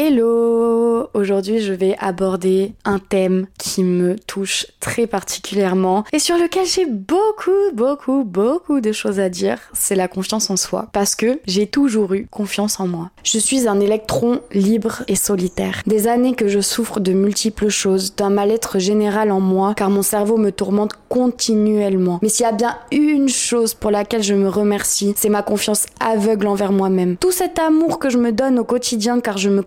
Hello Aujourd'hui je vais aborder un thème qui me touche très particulièrement et sur lequel j'ai beaucoup, beaucoup, beaucoup de choses à dire. C'est la confiance en soi. Parce que j'ai toujours eu confiance en moi. Je suis un électron libre et solitaire. Des années que je souffre de multiples choses, d'un mal-être général en moi car mon cerveau me tourmente continuellement. Mais s'il y a bien une chose pour laquelle je me remercie, c'est ma confiance aveugle envers moi-même. Tout cet amour que je me donne au quotidien car je me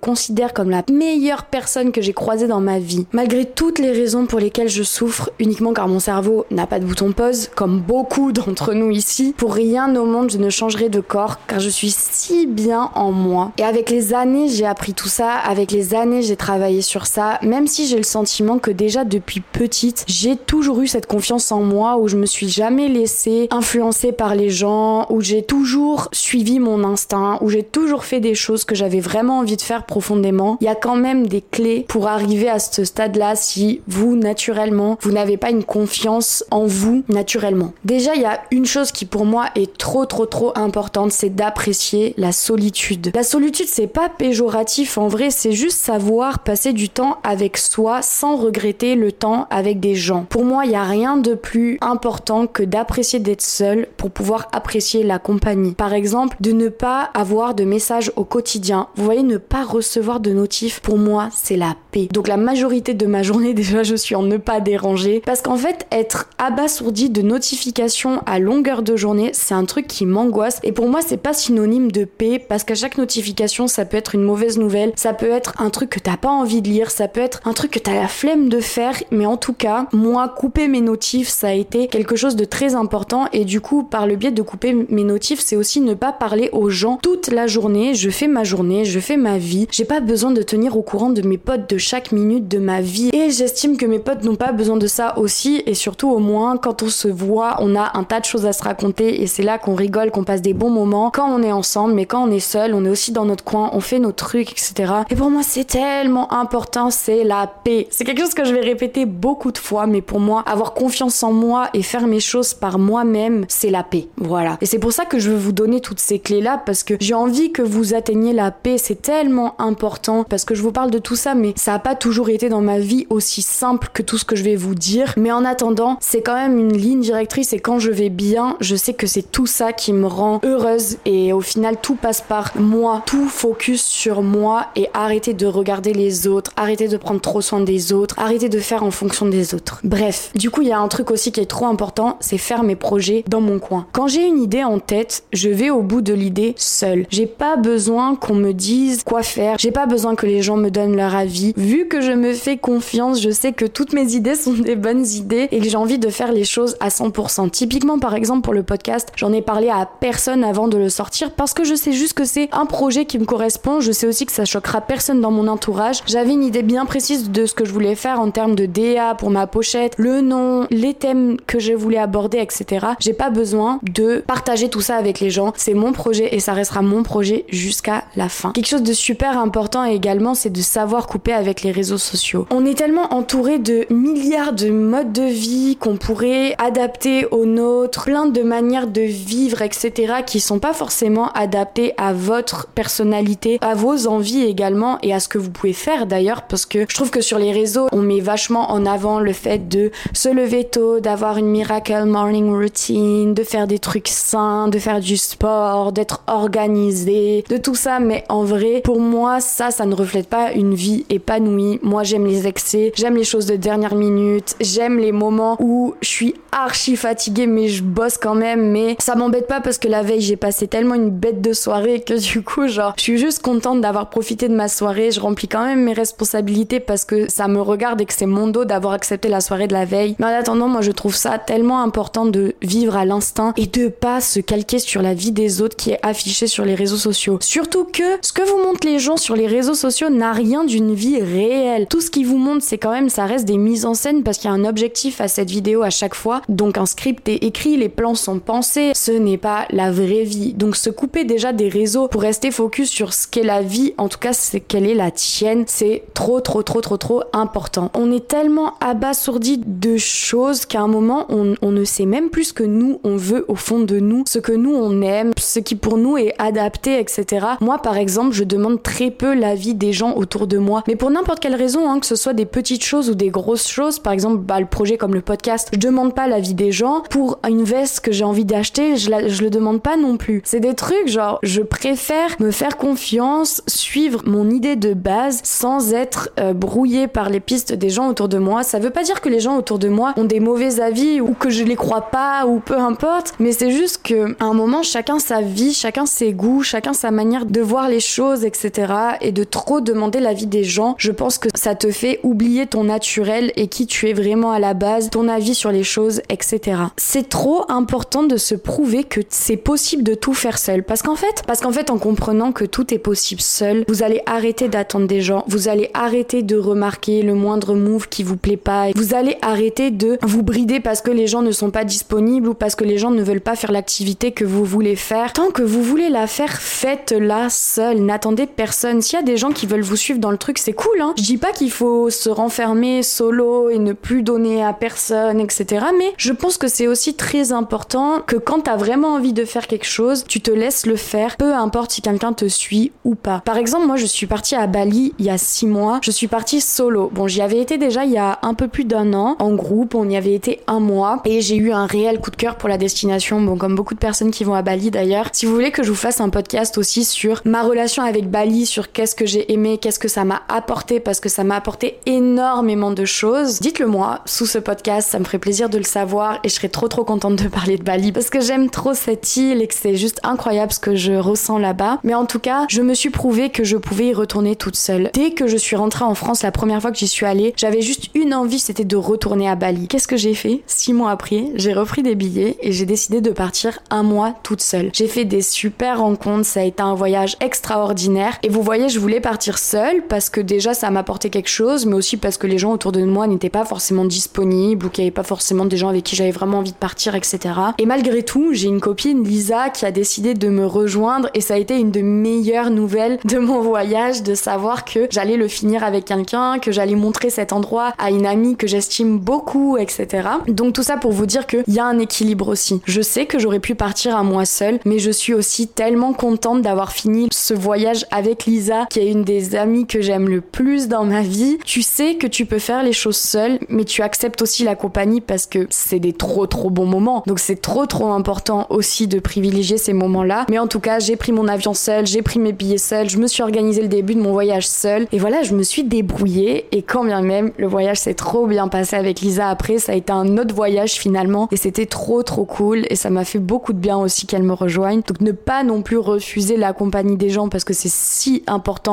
comme la meilleure personne que j'ai croisée dans ma vie. Malgré toutes les raisons pour lesquelles je souffre, uniquement car mon cerveau n'a pas de bouton pause, comme beaucoup d'entre nous ici, pour rien au monde je ne changerai de corps car je suis si bien en moi. Et avec les années, j'ai appris tout ça, avec les années, j'ai travaillé sur ça, même si j'ai le sentiment que déjà depuis petite, j'ai toujours eu cette confiance en moi où je me suis jamais laissée influencer par les gens, où j'ai toujours suivi mon instinct, où j'ai toujours fait des choses que j'avais vraiment envie de faire profondément il y a quand même des clés pour arriver à ce stade-là si vous, naturellement, vous n'avez pas une confiance en vous naturellement. Déjà, il y a une chose qui pour moi est trop trop trop importante, c'est d'apprécier la solitude. La solitude, c'est pas péjoratif en vrai, c'est juste savoir passer du temps avec soi sans regretter le temps avec des gens. Pour moi, il n'y a rien de plus important que d'apprécier d'être seul pour pouvoir apprécier la compagnie. Par exemple, de ne pas avoir de messages au quotidien. Vous voyez, ne pas recevoir de notifs, pour moi, c'est la paix. Donc la majorité de ma journée, déjà, je suis en ne pas déranger. Parce qu'en fait, être abasourdi de notifications à longueur de journée, c'est un truc qui m'angoisse. Et pour moi, c'est pas synonyme de paix, parce qu'à chaque notification, ça peut être une mauvaise nouvelle, ça peut être un truc que t'as pas envie de lire, ça peut être un truc que t'as la flemme de faire. Mais en tout cas, moi, couper mes notifs, ça a été quelque chose de très important. Et du coup, par le biais de couper mes notifs, c'est aussi ne pas parler aux gens toute la journée. Je fais ma journée, je fais ma vie. J'ai pas besoin de tenir au courant de mes potes de chaque minute de ma vie. Et j'estime que mes potes n'ont pas besoin de ça aussi. Et surtout, au moins, quand on se voit, on a un tas de choses à se raconter. Et c'est là qu'on rigole, qu'on passe des bons moments quand on est ensemble. Mais quand on est seul, on est aussi dans notre coin, on fait nos trucs, etc. Et pour moi, c'est tellement important, c'est la paix. C'est quelque chose que je vais répéter beaucoup de fois. Mais pour moi, avoir confiance en moi et faire mes choses par moi-même, c'est la paix. Voilà. Et c'est pour ça que je veux vous donner toutes ces clés-là parce que j'ai envie que vous atteigniez la paix. C'est tellement important parce que je vous parle de tout ça, mais ça n'a pas toujours été dans ma vie aussi simple que tout ce que je vais vous dire. Mais en attendant, c'est quand même une ligne directrice et quand je vais bien, je sais que c'est tout ça qui me rend heureuse et au final tout passe par moi, tout focus sur moi et arrêter de regarder les autres, arrêter de prendre trop soin des autres, arrêter de faire en fonction des autres. Bref, du coup il y a un truc aussi qui est trop important, c'est faire mes projets dans mon coin. Quand j'ai une idée en tête, je vais au bout de l'idée seule. J'ai pas besoin qu'on me dise quoi faire, j'ai pas besoin que les gens me donnent leur avis. Vu que je me fais confiance, je sais que toutes mes idées sont des bonnes idées et que j'ai envie de faire les choses à 100%. Typiquement, par exemple, pour le podcast, j'en ai parlé à personne avant de le sortir parce que je sais juste que c'est un projet qui me correspond. Je sais aussi que ça choquera personne dans mon entourage. J'avais une idée bien précise de ce que je voulais faire en termes de DA pour ma pochette, le nom, les thèmes que je voulais aborder, etc. J'ai pas besoin de partager tout ça avec les gens. C'est mon projet et ça restera mon projet jusqu'à la fin. Quelque chose de super important important également, c'est de savoir couper avec les réseaux sociaux. On est tellement entouré de milliards de modes de vie qu'on pourrait adapter aux nôtres, plein de manières de vivre, etc., qui sont pas forcément adaptées à votre personnalité, à vos envies également et à ce que vous pouvez faire d'ailleurs, parce que je trouve que sur les réseaux, on met vachement en avant le fait de se lever tôt, d'avoir une miracle morning routine, de faire des trucs sains, de faire du sport, d'être organisé, de tout ça, mais en vrai, pour moi, ça, ça ne reflète pas une vie épanouie. Moi, j'aime les excès, j'aime les choses de dernière minute, j'aime les moments où je suis archi fatiguée, mais je bosse quand même. Mais ça m'embête pas parce que la veille, j'ai passé tellement une bête de soirée que du coup, genre, je suis juste contente d'avoir profité de ma soirée. Je remplis quand même mes responsabilités parce que ça me regarde et que c'est mon dos d'avoir accepté la soirée de la veille. Mais en attendant, moi, je trouve ça tellement important de vivre à l'instinct et de pas se calquer sur la vie des autres qui est affichée sur les réseaux sociaux. Surtout que ce que vous montrent les gens sur les les réseaux sociaux n'a rien d'une vie réelle. Tout ce qui vous montre, c'est quand même, ça reste des mises en scène parce qu'il y a un objectif à cette vidéo à chaque fois. Donc un script est écrit, les plans sont pensés. Ce n'est pas la vraie vie. Donc se couper déjà des réseaux pour rester focus sur ce qu'est la vie, en tout cas, c'est quelle est la tienne, c'est trop, trop, trop, trop, trop important. On est tellement abasourdi de choses qu'à un moment, on, on ne sait même plus ce que nous, on veut au fond de nous, ce que nous, on aime, ce qui pour nous est adapté, etc. Moi, par exemple, je demande très peu peu la vie des gens autour de moi. Mais pour n'importe quelle raison, hein, que ce soit des petites choses ou des grosses choses, par exemple, bah, le projet comme le podcast, je demande pas l'avis des gens. Pour une veste que j'ai envie d'acheter, je, la, je le demande pas non plus. C'est des trucs genre, je préfère me faire confiance, suivre mon idée de base sans être euh, brouillé par les pistes des gens autour de moi. Ça veut pas dire que les gens autour de moi ont des mauvais avis ou que je les crois pas ou peu importe, mais c'est juste que à un moment chacun sa vie, chacun ses goûts, chacun sa manière de voir les choses, etc. Et de trop demander l'avis des gens, je pense que ça te fait oublier ton naturel et qui tu es vraiment à la base, ton avis sur les choses, etc. C'est trop important de se prouver que c'est possible de tout faire seul, parce qu'en fait, parce qu'en fait, en comprenant que tout est possible seul, vous allez arrêter d'attendre des gens, vous allez arrêter de remarquer le moindre move qui vous plaît pas, vous allez arrêter de vous brider parce que les gens ne sont pas disponibles ou parce que les gens ne veulent pas faire l'activité que vous voulez faire. Tant que vous voulez la faire, faites-la seule. N'attendez personne. S'il y a des gens qui veulent vous suivre dans le truc, c'est cool, hein. Je dis pas qu'il faut se renfermer solo et ne plus donner à personne, etc. Mais je pense que c'est aussi très important que quand t'as vraiment envie de faire quelque chose, tu te laisses le faire, peu importe si quelqu'un te suit ou pas. Par exemple, moi, je suis partie à Bali il y a six mois. Je suis partie solo. Bon, j'y avais été déjà il y a un peu plus d'un an en groupe. On y avait été un mois et j'ai eu un réel coup de cœur pour la destination. Bon, comme beaucoup de personnes qui vont à Bali d'ailleurs. Si vous voulez que je vous fasse un podcast aussi sur ma relation avec Bali, sur qu'est-ce que j'ai aimé, qu'est-ce que ça m'a apporté, parce que ça m'a apporté énormément de choses, dites-le moi sous ce podcast. Ça me ferait plaisir de le savoir et je serais trop trop contente de parler de Bali parce que j'aime trop cette île et que c'est juste incroyable ce que je ressens là-bas. Mais en tout cas, je me suis prouvé que je pouvais y retourner toute seule. Dès que je suis rentrée en France la première fois que j'y suis allée, j'avais juste une envie, c'était de retourner à Bali. Qu'est-ce que j'ai fait? Six mois après, j'ai repris des billets et j'ai décidé de partir un mois toute seule. J'ai fait des super rencontres, ça a été un voyage extraordinaire. Et vous voyez, je voulais partir seule parce que déjà ça m'apportait quelque chose, mais aussi parce que les gens autour de moi n'étaient pas forcément disponibles ou qu'il n'y avait pas forcément des gens avec qui j'avais vraiment envie de partir, etc. Et malgré tout, j'ai une copine, Lisa, qui a décidé de me rejoindre et ça a été une des meilleures nouvelles de mon voyage de savoir que j'allais le finir avec quelqu'un, que j'allais montrer cet endroit à une amie que j'estime beaucoup, etc. Donc tout ça pour vous dire qu'il y a un équilibre aussi. Je sais que j'aurais pu partir à moi seule, mais je suis aussi tellement contente d'avoir fini ce voyage avec Lisa, qui est une des amies que j'aime le plus dans ma vie. Tu sais que tu peux faire les choses seule, mais tu acceptes aussi la compagnie parce que c'est des trop trop bons moments. Donc c'est trop trop important aussi de privilégier ces moments-là. Mais en tout cas, j'ai pris mon avion seul, j'ai pris mes billets seul, je me suis organisé le début de mon voyage seul. Et voilà, je me suis débrouillée. Et quand bien même, le voyage s'est trop bien passé avec Lisa après, ça a été un autre voyage finalement. Et c'était trop trop cool. Et ça m'a fait beaucoup de bien aussi qu'elle me rejoigne. Donc ne pas non plus refuser la compagnie des gens parce que c'est si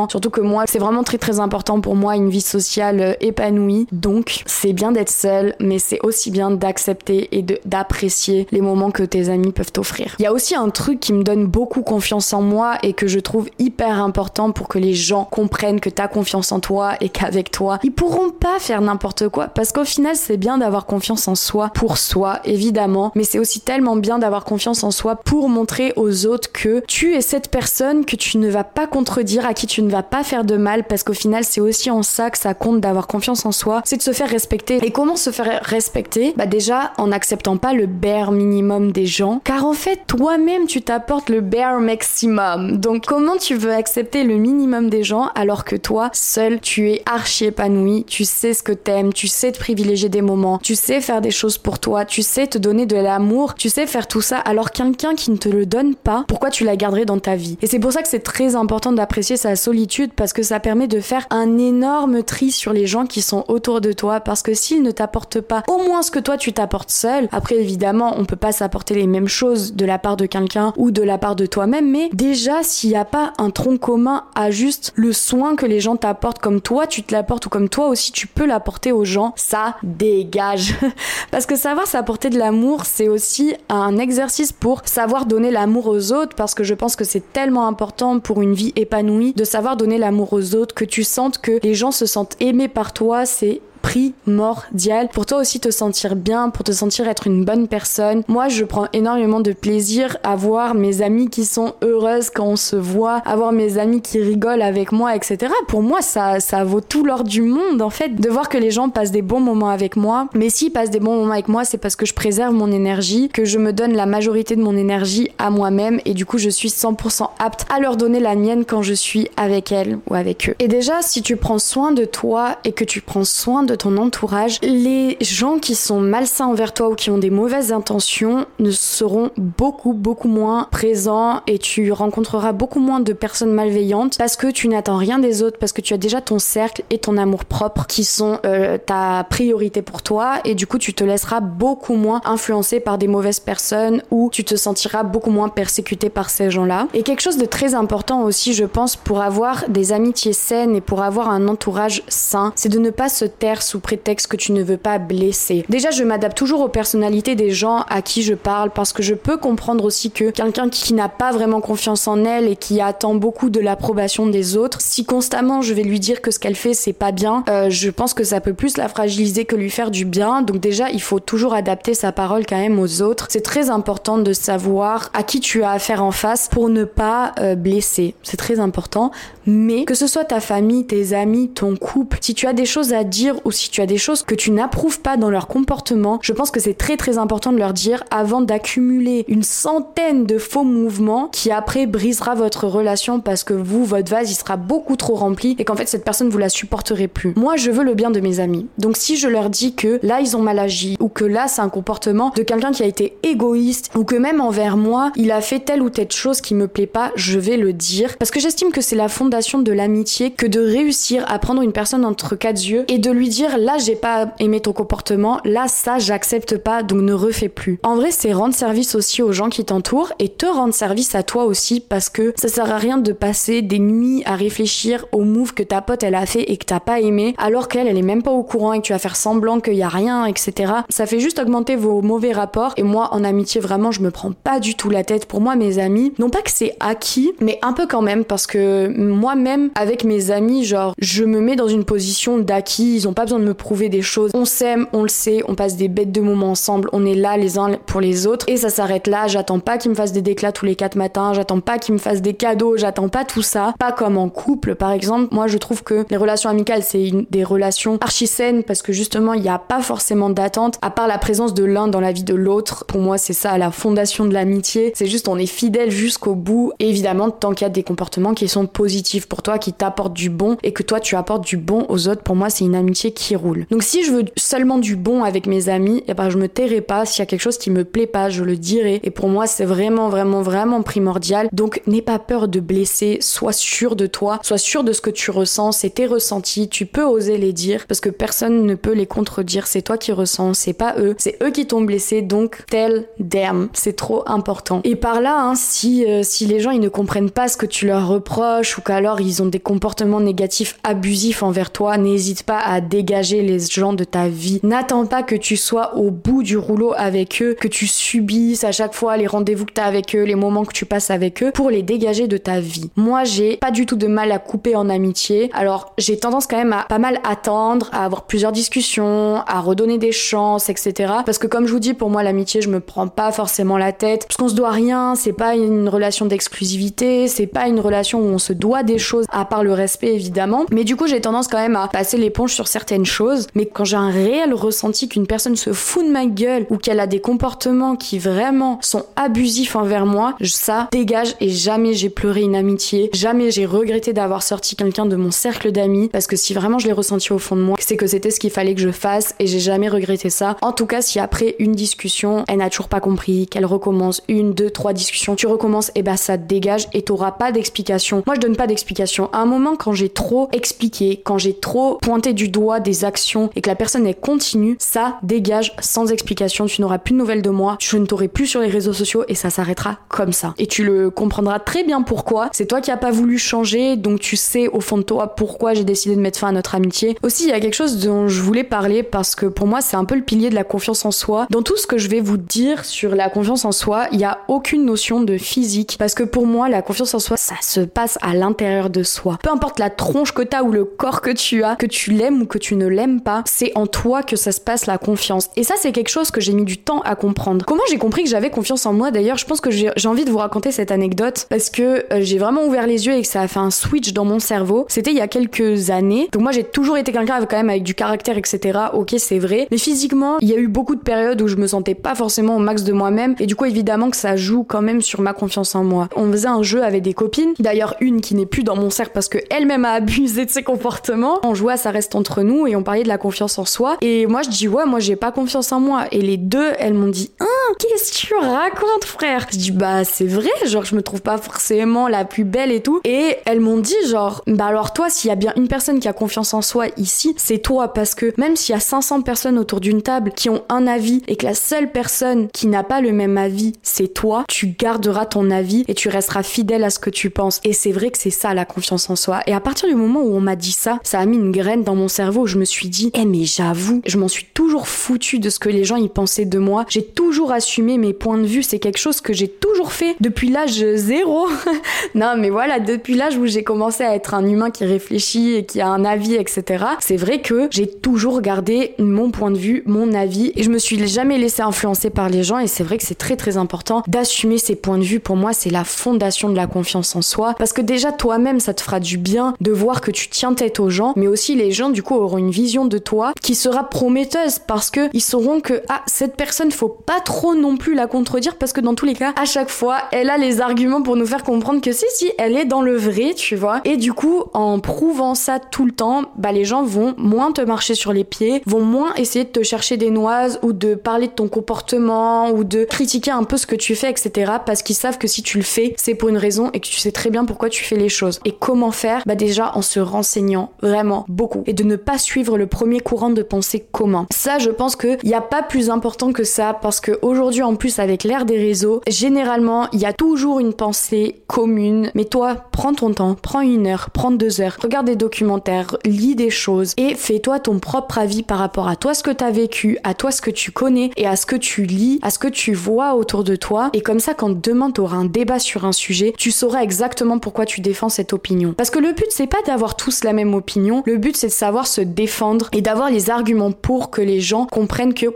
Surtout que moi, c'est vraiment très très important pour moi une vie sociale euh, épanouie. Donc c'est bien d'être seul, mais c'est aussi bien d'accepter et d'apprécier les moments que tes amis peuvent t'offrir. Il y a aussi un truc qui me donne beaucoup confiance en moi et que je trouve hyper important pour que les gens comprennent que t'as confiance en toi et qu'avec toi, ils pourront pas faire n'importe quoi parce qu'au final, c'est bien d'avoir confiance en soi pour soi, évidemment, mais c'est aussi tellement bien d'avoir confiance en soi pour montrer aux autres que tu es cette personne que tu ne vas pas contredire, à qui tu ne vas pas faire de mal parce qu'au final, c'est aussi en ça que ça compte d'avoir confiance en soi, c'est de se faire respecter. Et comment se faire respecter? Bah déjà en n'acceptant pas le bare minimum des gens, car en fait, toi-même, tu t'apportes le bare maximum. Donc comment tu veux accepter le minimum des gens alors que toi, seul, tu es archi épanoui, tu sais ce que t'aimes, tu sais te privilégier des moments, tu sais faire des choses pour toi, tu sais te donner de l'amour, tu sais faire tout ça alors quelqu'un qui ne te le donne pas, pourquoi tu la garderais dans ta vie? Et c'est pour ça que c'est très important d'apprécier sa solitude parce que ça permet de faire un énorme tri sur les gens qui sont autour de toi parce que s'ils ne t'apportent pas au moins ce que toi tu t'apportes seul, après évidemment on peut pas s'apporter les mêmes choses de la part de quelqu'un ou de la part de toi-même, mais déjà s'il n'y a pas un tronc commun à juste le soin que les gens t'apportent comme toi tu te l'apportes ou comme toi aussi tu peux l'apporter aux gens, ça dégage. parce que savoir s'apporter de l'amour c'est aussi un exercice pour savoir donner l'amour aux autres parce que je pense que c'est tellement important pour une vie épanouie de savoir donner l'amour aux autres, que tu sentes que les gens se sentent aimés par toi, c'est primordial pour toi aussi te sentir bien, pour te sentir être une bonne personne. Moi, je prends énormément de plaisir à voir mes amis qui sont heureuses quand on se voit, à voir mes amis qui rigolent avec moi, etc. Pour moi, ça, ça vaut tout l'or du monde, en fait, de voir que les gens passent des bons moments avec moi. Mais s'ils passent des bons moments avec moi, c'est parce que je préserve mon énergie, que je me donne la majorité de mon énergie à moi-même et du coup, je suis 100% apte à leur donner la mienne quand je suis avec elles ou avec eux. Et déjà, si tu prends soin de toi et que tu prends soin de ton entourage, les gens qui sont malsains envers toi ou qui ont des mauvaises intentions ne seront beaucoup, beaucoup moins présents et tu rencontreras beaucoup moins de personnes malveillantes parce que tu n'attends rien des autres, parce que tu as déjà ton cercle et ton amour propre qui sont euh, ta priorité pour toi et du coup tu te laisseras beaucoup moins influencer par des mauvaises personnes ou tu te sentiras beaucoup moins persécuté par ces gens-là. Et quelque chose de très important aussi, je pense, pour avoir des amitiés saines et pour avoir un entourage sain, c'est de ne pas se taire sous prétexte que tu ne veux pas blesser. Déjà, je m'adapte toujours aux personnalités des gens à qui je parle parce que je peux comprendre aussi que quelqu'un qui n'a pas vraiment confiance en elle et qui attend beaucoup de l'approbation des autres, si constamment je vais lui dire que ce qu'elle fait c'est pas bien, euh, je pense que ça peut plus la fragiliser que lui faire du bien. Donc déjà, il faut toujours adapter sa parole quand même aux autres. C'est très important de savoir à qui tu as affaire en face pour ne pas euh, blesser. C'est très important. Mais que ce soit ta famille, tes amis, ton couple, si tu as des choses à dire ou si tu as des choses que tu n'approuves pas dans leur comportement, je pense que c'est très très important de leur dire avant d'accumuler une centaine de faux mouvements qui après brisera votre relation parce que vous, votre vase, il sera beaucoup trop rempli et qu'en fait cette personne vous la supporterez plus. Moi, je veux le bien de mes amis. Donc si je leur dis que là ils ont mal agi ou que là c'est un comportement de quelqu'un qui a été égoïste ou que même envers moi, il a fait telle ou telle chose qui me plaît pas, je vais le dire parce que j'estime que c'est la fondation de l'amitié que de réussir à prendre une personne entre quatre yeux et de lui dire là j'ai pas aimé ton comportement, là ça j'accepte pas donc ne refais plus. En vrai c'est rendre service aussi aux gens qui t'entourent et te rendre service à toi aussi parce que ça sert à rien de passer des nuits à réfléchir au move que ta pote elle a fait et que t'as pas aimé alors qu'elle elle est même pas au courant et que tu vas faire semblant qu'il y a rien etc. Ça fait juste augmenter vos mauvais rapports et moi en amitié vraiment je me prends pas du tout la tête pour moi mes amis non pas que c'est acquis mais un peu quand même parce que moi moi-même avec mes amis, genre, je me mets dans une position d'acquis, ils ont pas besoin de me prouver des choses. On s'aime, on le sait, on passe des bêtes de moments ensemble, on est là les uns pour les autres et ça s'arrête là. J'attends pas qu'ils me fassent des déclats tous les quatre matins, j'attends pas qu'ils me fassent des cadeaux, j'attends pas tout ça. Pas comme en couple, par exemple. Moi, je trouve que les relations amicales, c'est des relations archi saines parce que justement, il n'y a pas forcément d'attente à part la présence de l'un dans la vie de l'autre. Pour moi, c'est ça la fondation de l'amitié. C'est juste on est fidèle jusqu'au bout. Et évidemment, tant qu'il y a des comportements qui sont positifs pour toi, qui t'apporte du bon et que toi tu apportes du bon aux autres, pour moi c'est une amitié Donc si je veux seulement du bon avec mes amis, et eh ben je me tairai pas. S'il y a quelque chose qui me plaît pas, je le dirai. Et pour moi c'est vraiment vraiment vraiment primordial. Donc n'aie pas peur de blesser, sois sûr de toi, sois sûr de ce que tu ressens, c'est tes ressentis, tu peux oser les dire parce que personne ne peut les contredire, c'est toi qui ressens, c'est pas eux, c'est eux qui t'ont blessé, donc tell them, c'est trop important. Et par là, hein, si, euh, si les gens ils ne comprennent pas ce que tu leur reproches ou qu'alors ils ont des comportements négatifs abusifs envers toi, n'hésite pas à dégager les gens de ta vie. N'attends pas que tu sois au bout du rouleau avec eux, que tu subisses à chaque fois les rendez-vous que tu as avec eux, les moments que tu passes avec eux pour les dégager de ta vie. Moi, j'ai pas du tout de mal à couper en amitié. Alors, j'ai tendance quand même à pas mal attendre, à avoir plusieurs discussions, à redonner des chances, etc. Parce que comme je vous dis, pour moi, l'amitié, je me prends pas forcément la tête. Parce qu'on se doit rien, c'est pas une relation d'exclusivité, c'est pas une relation où on se doit des choses à part le respect évidemment. Mais du coup, j'ai tendance quand même à passer l'éponge sur certaines choses. Mais quand j'ai un réel ressenti qu'une personne se fout de ma gueule ou qu'elle a des comportements qui vraiment sont abusifs envers moi, ça dégage et jamais j'ai pleuré une amitié, jamais j'ai regretté d'avoir sorti quelqu'un de mon cercle d'amis parce que si vraiment je l'ai ressenti au fond de moi, c'est que c'était ce qu'il fallait que je fasse et j'ai jamais regretté ça. En tout cas, si après une discussion, elle n'a toujours pas compris, qu'elle recommence une, deux, trois discussions, tu recommences, et bah ça dégage et t'auras pas d'explication. Moi, je donne pas d'explication à un moment, quand j'ai trop expliqué, quand j'ai trop pointé du doigt des actions et que la personne est continue, ça dégage sans explication. Tu n'auras plus de nouvelles de moi, je ne t'aurai plus sur les réseaux sociaux et ça s'arrêtera comme ça. Et tu le comprendras très bien pourquoi. C'est toi qui as pas voulu changer, donc tu sais au fond de toi pourquoi j'ai décidé de mettre fin à notre amitié. Aussi, il y a quelque chose dont je voulais parler parce que pour moi, c'est un peu le pilier de la confiance en soi. Dans tout ce que je vais vous dire sur la confiance en soi, il y a aucune notion de physique parce que pour moi, la confiance en soi, ça se passe à l'intérieur de soi. Peu importe la tronche que t'as ou le corps que tu as, que tu l'aimes ou que tu tu ne l'aimes pas, c'est en toi que ça se passe la confiance. Et ça, c'est quelque chose que j'ai mis du temps à comprendre. Comment j'ai compris que j'avais confiance en moi? D'ailleurs, je pense que j'ai envie de vous raconter cette anecdote parce que euh, j'ai vraiment ouvert les yeux et que ça a fait un switch dans mon cerveau. C'était il y a quelques années. Donc moi, j'ai toujours été quelqu'un avec quand même avec du caractère, etc. Ok, c'est vrai. Mais physiquement, il y a eu beaucoup de périodes où je me sentais pas forcément au max de moi-même. Et du coup, évidemment que ça joue quand même sur ma confiance en moi. On faisait un jeu avec des copines. D'ailleurs, une qui n'est plus dans mon cercle parce que elle-même a abusé de ses comportements. On jouait ça reste entre nous et on parlait de la confiance en soi. Et moi, je dis ouais, moi j'ai pas confiance en moi. Et les deux, elles m'ont dit ah, qu'est-ce que tu racontes, frère? Je dis bah c'est vrai, genre je me trouve pas forcément la plus belle et tout. Et elles m'ont dit genre bah alors toi, s'il y a bien une personne qui a confiance en soi ici, c'est toi parce que même s'il y a 500 personnes autour d'une table qui ont un avis et que la seule personne qui n'a pas le même avis, c'est toi, tu garderas ton avis et tu resteras fidèle à ce que tu penses. Et c'est vrai que c'est ça la confiance en soi. Et à partir du moment où on m'a dit ça, ça a mis une graine dans mon cerveau je me suis dit, eh mais j'avoue, je m'en suis toujours foutu de ce que les gens y pensaient de moi. J'ai toujours assumé mes points de vue. C'est quelque chose que j'ai toujours fait depuis l'âge zéro. non, mais voilà, depuis l'âge où j'ai commencé à être un humain qui réfléchit et qui a un avis, etc. C'est vrai que j'ai toujours gardé mon point de vue, mon avis, et je me suis jamais laissé influencer par les gens. Et c'est vrai que c'est très très important d'assumer ses points de vue. Pour moi, c'est la fondation de la confiance en soi. Parce que déjà, toi-même, ça te fera du bien de voir que tu tiens tête aux gens, mais aussi les gens, du coup, auront une vision de toi qui sera prometteuse parce que ils sauront que, ah, cette personne, faut pas trop non plus la contredire parce que dans tous les cas, à chaque fois, elle a les arguments pour nous faire comprendre que si, si, elle est dans le vrai, tu vois. Et du coup, en prouvant ça tout le temps, bah, les gens vont moins te marcher sur les pieds, vont moins essayer de te chercher des noises ou de parler de ton comportement ou de critiquer un peu ce que tu fais, etc. parce qu'ils savent que si tu le fais, c'est pour une raison et que tu sais très bien pourquoi tu fais les choses. Et comment faire? Bah, déjà en se renseignant vraiment beaucoup et de ne pas suivre le premier courant de pensée commun. Ça, je pense qu'il n'y a pas plus important que ça parce qu'aujourd'hui, en plus, avec l'ère des réseaux, généralement, il y a toujours une pensée commune. Mais toi, prends ton temps, prends une heure, prends deux heures, regarde des documentaires, lis des choses et fais-toi ton propre avis par rapport à toi ce que tu as vécu, à toi ce que tu connais et à ce que tu lis, à ce que tu vois autour de toi. Et comme ça, quand demain tu auras un débat sur un sujet, tu sauras exactement pourquoi tu défends cette opinion. Parce que le but, c'est pas d'avoir tous la même opinion, le but, c'est de savoir se défendre et d'avoir les arguments pour que les gens comprennent que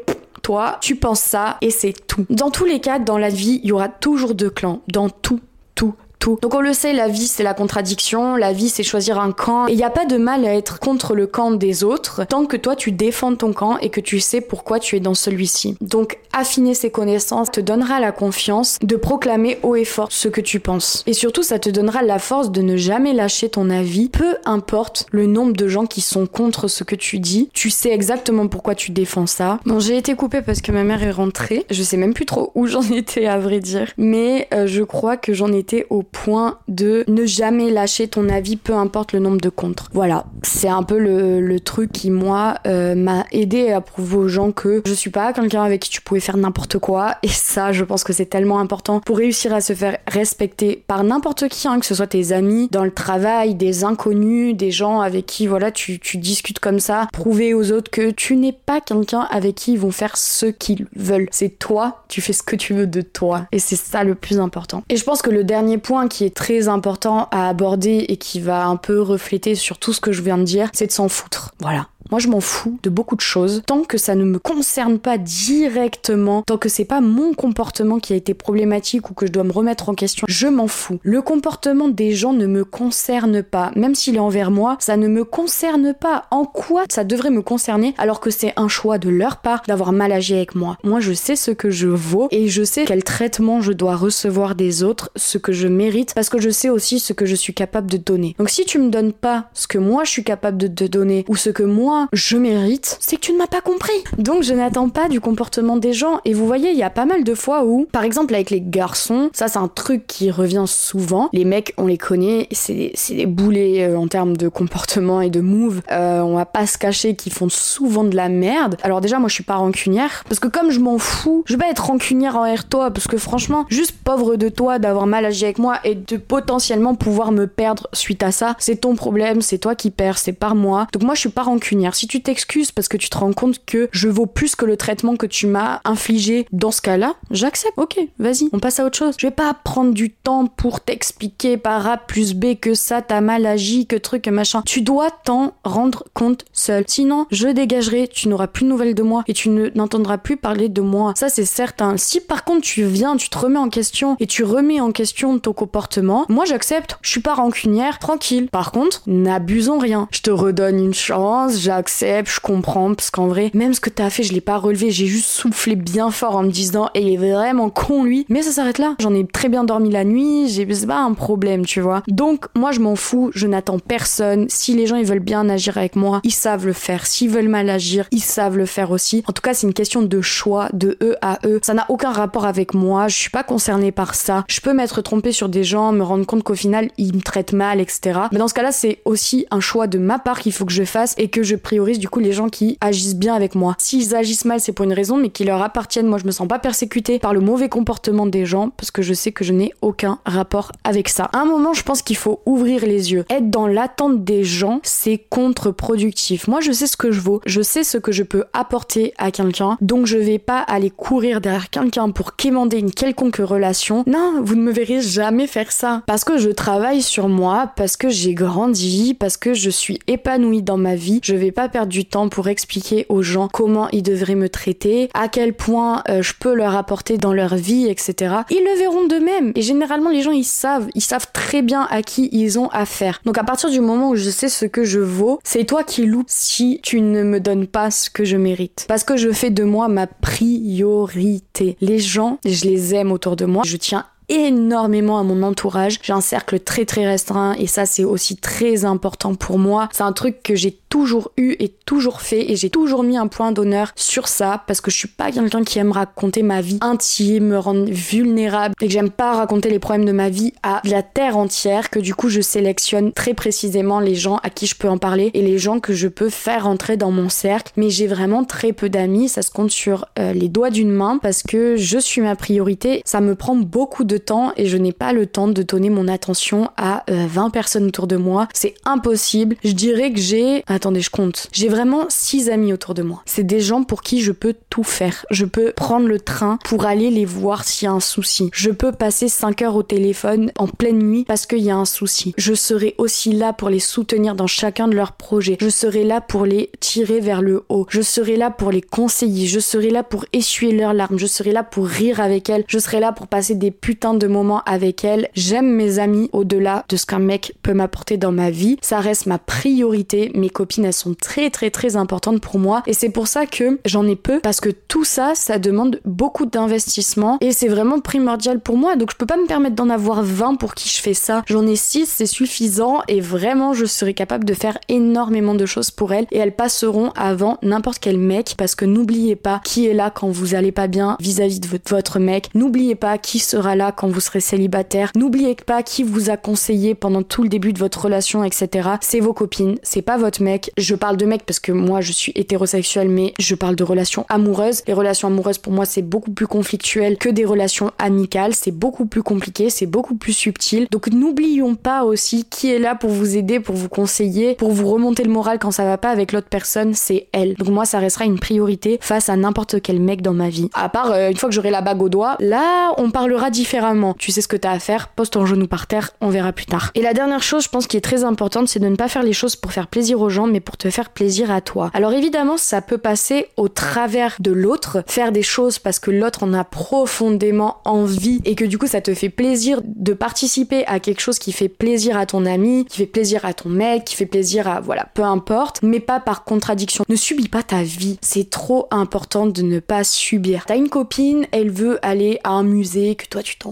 toi, tu penses ça et c'est tout. Dans tous les cas, dans la vie, il y aura toujours deux clans. Dans tout, tout, donc on le sait, la vie c'est la contradiction, la vie c'est choisir un camp. Et il n'y a pas de mal à être contre le camp des autres tant que toi tu défends ton camp et que tu sais pourquoi tu es dans celui-ci. Donc affiner ses connaissances te donnera la confiance de proclamer haut et fort ce que tu penses. Et surtout ça te donnera la force de ne jamais lâcher ton avis, peu importe le nombre de gens qui sont contre ce que tu dis. Tu sais exactement pourquoi tu défends ça. Bon j'ai été coupée parce que ma mère est rentrée. Je sais même plus trop où j'en étais à vrai dire. Mais euh, je crois que j'en étais au point de ne jamais lâcher ton avis, peu importe le nombre de contre. Voilà, c'est un peu le, truc qui, moi, euh, m'a aidé à prouver aux gens que je suis pas quelqu'un avec qui tu pouvais faire n'importe quoi. Et ça, je pense que c'est tellement important pour réussir à se faire respecter par n'importe qui, hein, que ce soit tes amis, dans le travail, des inconnus, des gens avec qui, voilà, tu, tu discutes comme ça. Prouver aux autres que tu n'es pas quelqu'un avec qui ils vont faire ce qu'ils veulent. C'est toi, tu fais ce que tu veux de toi. Et c'est ça le plus important. Et je pense que le dernier point qui est très important à aborder et qui va un peu refléter sur tout ce que je viens de dire, c'est de s'en foutre. Voilà. Moi, je m'en fous de beaucoup de choses tant que ça ne me concerne pas directement, tant que c'est pas mon comportement qui a été problématique ou que je dois me remettre en question. Je m'en fous. Le comportement des gens ne me concerne pas, même s'il est envers moi, ça ne me concerne pas. En quoi ça devrait me concerner alors que c'est un choix de leur part d'avoir mal agi avec moi? Moi, je sais ce que je vaux et je sais quel traitement je dois recevoir des autres, ce que je mérite, parce que je sais aussi ce que je suis capable de donner. Donc si tu me donnes pas ce que moi je suis capable de te donner ou ce que moi je mérite, c'est que tu ne m'as pas compris. Donc je n'attends pas du comportement des gens. Et vous voyez, il y a pas mal de fois où, par exemple avec les garçons, ça c'est un truc qui revient souvent. Les mecs, on les connaît, c'est des, boulets euh, en termes de comportement et de move. Euh, on va pas se cacher qu'ils font souvent de la merde. Alors déjà, moi je suis pas rancunière, parce que comme je m'en fous, je vais pas être rancunière envers toi, parce que franchement, juste pauvre de toi d'avoir mal agi avec moi moi et de potentiellement pouvoir me perdre suite à ça. C'est ton problème, c'est toi qui perds, c'est par moi. Donc moi je suis pas rancunière. Si tu t'excuses parce que tu te rends compte que je vaux plus que le traitement que tu m'as infligé dans ce cas-là, j'accepte. Ok, vas-y, on passe à autre chose. Je vais pas prendre du temps pour t'expliquer par A plus B que ça t'as mal agi, que truc, machin. Tu dois t'en rendre compte seul. Sinon, je dégagerai, tu n'auras plus de nouvelles de moi et tu n'entendras plus parler de moi. Ça c'est certain. Si par contre tu viens, tu te remets en question et tu remets en question ton comportement, moi j'accepte. Je suis pas rancunière, tranquille. Par contre, n'abusons rien. Je te redonne une chance, j'accepte, je comprends parce qu'en vrai, même ce que t'as fait, je l'ai pas relevé, j'ai juste soufflé bien fort en me disant et il est vraiment con lui. Mais ça s'arrête là. J'en ai très bien dormi la nuit, j'ai pas un problème, tu vois. Donc moi je m'en fous, je n'attends personne. Si les gens ils veulent bien agir avec moi, ils savent le faire. S'ils veulent mal agir, ils savent le faire aussi. En tout cas, c'est une question de choix, de eux à eux. Ça n'a aucun rapport avec moi, je suis pas concernée par ça. Je peux m'être trompée sur des gens, me rendre compte qu'au final ils me traitent mal, etc. Mais dans ce cas-là, c'est aussi un choix de ma part qu'il faut que je fasse et que je priorise du coup les gens qui agissent bien avec moi. S'ils agissent mal, c'est pour une raison, mais qui leur appartiennent. Moi, je me sens pas persécutée par le mauvais comportement des gens parce que je sais que je n'ai aucun rapport avec ça. À un moment, je pense qu'il faut ouvrir les yeux. Être dans l'attente des gens, c'est contre-productif. Moi, je sais ce que je vaux, je sais ce que je peux apporter à quelqu'un, donc je vais pas aller courir derrière quelqu'un pour quémander une quelconque relation. Non, vous ne me verrez jamais faire ça. Parce que je travaille sur moi, parce que j'ai grandi, parce que je suis épanouie dans ma vie. Je vais pas perdre du temps pour expliquer aux gens comment ils devraient me traiter, à quel point euh, je peux leur apporter dans leur vie, etc. Ils le verront d'eux-mêmes. Et généralement, les gens, ils savent, ils savent très bien à qui ils ont affaire. Donc à partir du moment où je sais ce que je vaux, c'est toi qui loupe si tu ne me donnes pas ce que je mérite. Parce que je fais de moi ma priorité. Les gens, je les aime autour de moi. Je tiens énormément à mon entourage. J'ai un cercle très très restreint et ça c'est aussi très important pour moi. C'est un truc que j'ai toujours eu et toujours fait et j'ai toujours mis un point d'honneur sur ça parce que je suis pas quelqu'un qui aime raconter ma vie intime, me rendre vulnérable et que j'aime pas raconter les problèmes de ma vie à la terre entière que du coup je sélectionne très précisément les gens à qui je peux en parler et les gens que je peux faire entrer dans mon cercle mais j'ai vraiment très peu d'amis ça se compte sur euh, les doigts d'une main parce que je suis ma priorité ça me prend beaucoup de temps et je n'ai pas le temps de donner mon attention à 20 euh, personnes autour de moi c'est impossible je dirais que j'ai attendez, je compte. J'ai vraiment six amis autour de moi. C'est des gens pour qui je peux tout faire. Je peux prendre le train pour aller les voir s'il y a un souci. Je peux passer 5 heures au téléphone en pleine nuit parce qu'il y a un souci. Je serai aussi là pour les soutenir dans chacun de leurs projets. Je serai là pour les tirer vers le haut. Je serai là pour les conseiller. Je serai là pour essuyer leurs larmes. Je serai là pour rire avec elles. Je serai là pour passer des putains de moments avec elles. J'aime mes amis au-delà de ce qu'un mec peut m'apporter dans ma vie. Ça reste ma priorité. Mes copines elles sont très très très importantes pour moi et c'est pour ça que j'en ai peu parce que tout ça, ça demande beaucoup d'investissement et c'est vraiment primordial pour moi donc je peux pas me permettre d'en avoir 20 pour qui je fais ça. J'en ai 6, c'est suffisant et vraiment je serai capable de faire énormément de choses pour elles et elles passeront avant n'importe quel mec parce que n'oubliez pas qui est là quand vous allez pas bien vis-à-vis de votre mec. N'oubliez pas qui sera là quand vous serez célibataire. N'oubliez pas qui vous a conseillé pendant tout le début de votre relation, etc. C'est vos copines, c'est pas votre mec je parle de mecs parce que moi je suis hétérosexuelle, mais je parle de relations amoureuses. Les relations amoureuses pour moi c'est beaucoup plus conflictuel que des relations amicales, c'est beaucoup plus compliqué, c'est beaucoup plus subtil. Donc n'oublions pas aussi qui est là pour vous aider, pour vous conseiller, pour vous remonter le moral quand ça va pas avec l'autre personne, c'est elle. Donc moi ça restera une priorité face à n'importe quel mec dans ma vie. À part euh, une fois que j'aurai la bague au doigt, là on parlera différemment. Tu sais ce que t'as à faire, pose ton genou par terre, on verra plus tard. Et la dernière chose, je pense qui est très importante, c'est de ne pas faire les choses pour faire plaisir aux gens, mais pour te faire plaisir à toi. Alors évidemment, ça peut passer au travers de l'autre, faire des choses parce que l'autre en a profondément envie et que du coup ça te fait plaisir de participer à quelque chose qui fait plaisir à ton ami, qui fait plaisir à ton mec, qui fait plaisir à voilà, peu importe, mais pas par contradiction. Ne subis pas ta vie. C'est trop important de ne pas subir. T'as une copine, elle veut aller à un musée, que toi tu t'en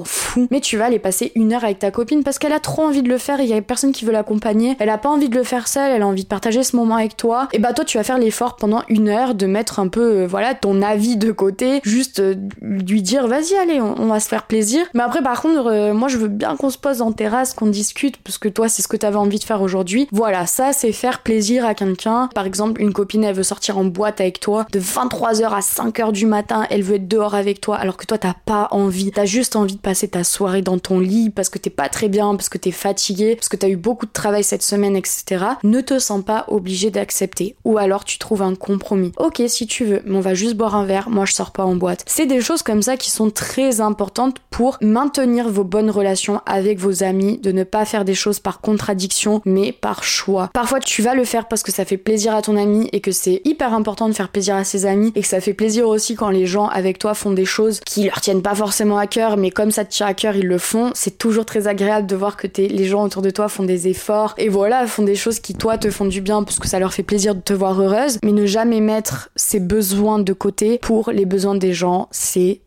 mais tu vas aller passer une heure avec ta copine parce qu'elle a trop envie de le faire et il y a personne qui veut l'accompagner. Elle a pas envie de le faire seule, elle a envie de partager ce moment avec toi, et bah toi tu vas faire l'effort pendant une heure de mettre un peu euh, voilà ton avis de côté, juste euh, lui dire vas-y allez on, va se faire plaisir. Mais après par contre euh, moi je veux bien qu'on se pose en terrasse, qu'on discute parce que toi c'est ce que t'avais envie de faire aujourd'hui. Voilà ça c'est faire plaisir à quelqu'un. Par exemple une copine elle veut sortir en boîte avec toi de 23h à 5h du matin, elle veut être dehors avec toi alors que toi t'as pas envie, t'as juste envie de passer ta soirée dans ton lit parce que t'es pas très bien, parce que t'es fatigué, parce que t'as eu beaucoup de travail cette semaine, etc., ne te sens pas obligé d'accepter. Ou alors tu trouves un compromis. Ok, si tu veux, mais on va juste boire un verre, moi je sors pas en boîte. C'est des choses comme ça qui sont très importantes pour maintenir vos bonnes relations avec vos amis, de ne pas faire des choses par contradiction, mais par choix. Parfois tu vas le faire parce que ça fait plaisir à ton ami et que c'est hyper important de faire plaisir à ses amis et que ça fait plaisir aussi quand les gens avec toi font des choses qui leur tiennent pas forcément à cœur, mais comme ça tient à cœur, ils le font. C'est toujours très agréable de voir que les gens autour de toi font des efforts et voilà, font des choses qui toi te font du bien parce que ça leur fait plaisir de te voir heureuse, mais ne jamais mettre ses besoins de côté pour les besoins des gens, c'est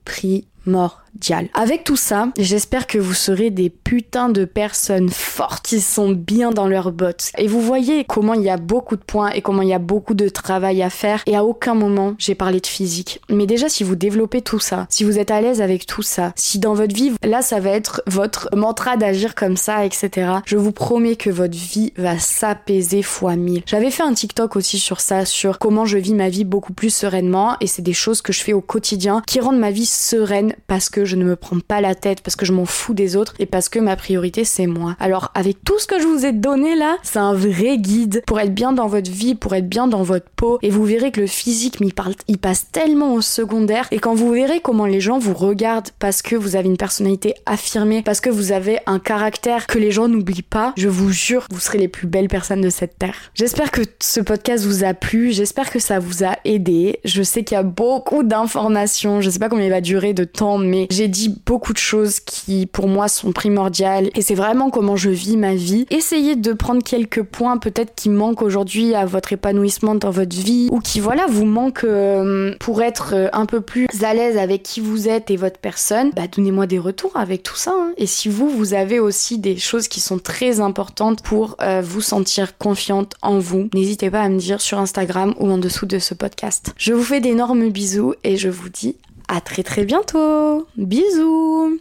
Avec tout ça, j'espère que vous serez des putains de personnes fortes qui sont bien dans leurs bottes. Et vous voyez comment il y a beaucoup de points et comment il y a beaucoup de travail à faire. Et à aucun moment j'ai parlé de physique. Mais déjà, si vous développez tout ça, si vous êtes à l'aise avec tout ça, si dans votre vie, là, ça va être votre mantra d'agir comme ça, etc. Je vous promets que votre vie va s'apaiser fois mille. J'avais fait un TikTok aussi sur ça, sur comment je vis ma vie beaucoup plus sereinement. Et c'est des choses que je fais au quotidien qui rendent ma vie sereine parce que je ne me prends pas la tête, parce que je m'en fous des autres et parce que ma priorité c'est moi. Alors avec tout ce que je vous ai donné là, c'est un vrai guide pour être bien dans votre vie, pour être bien dans votre peau et vous verrez que le physique il, parle, il passe tellement au secondaire et quand vous verrez comment les gens vous regardent parce que vous avez une personnalité affirmée, parce que vous avez un caractère que les gens n'oublient pas, je vous jure, vous serez les plus belles personnes de cette terre. J'espère que ce podcast vous a plu, j'espère que ça vous a aidé. Je sais qu'il y a beaucoup d'informations, je sais pas combien il va durer de temps, mais j'ai dit beaucoup de choses qui pour moi sont primordiales et c'est vraiment comment je vis ma vie. Essayez de prendre quelques points peut-être qui manquent aujourd'hui à votre épanouissement dans votre vie ou qui voilà vous manquent euh, pour être euh, un peu plus à l'aise avec qui vous êtes et votre personne. Bah donnez-moi des retours avec tout ça. Hein. Et si vous vous avez aussi des choses qui sont très importantes pour euh, vous sentir confiante en vous, n'hésitez pas à me dire sur Instagram ou en dessous de ce podcast. Je vous fais d'énormes bisous et je vous dis à très très bientôt. Bisous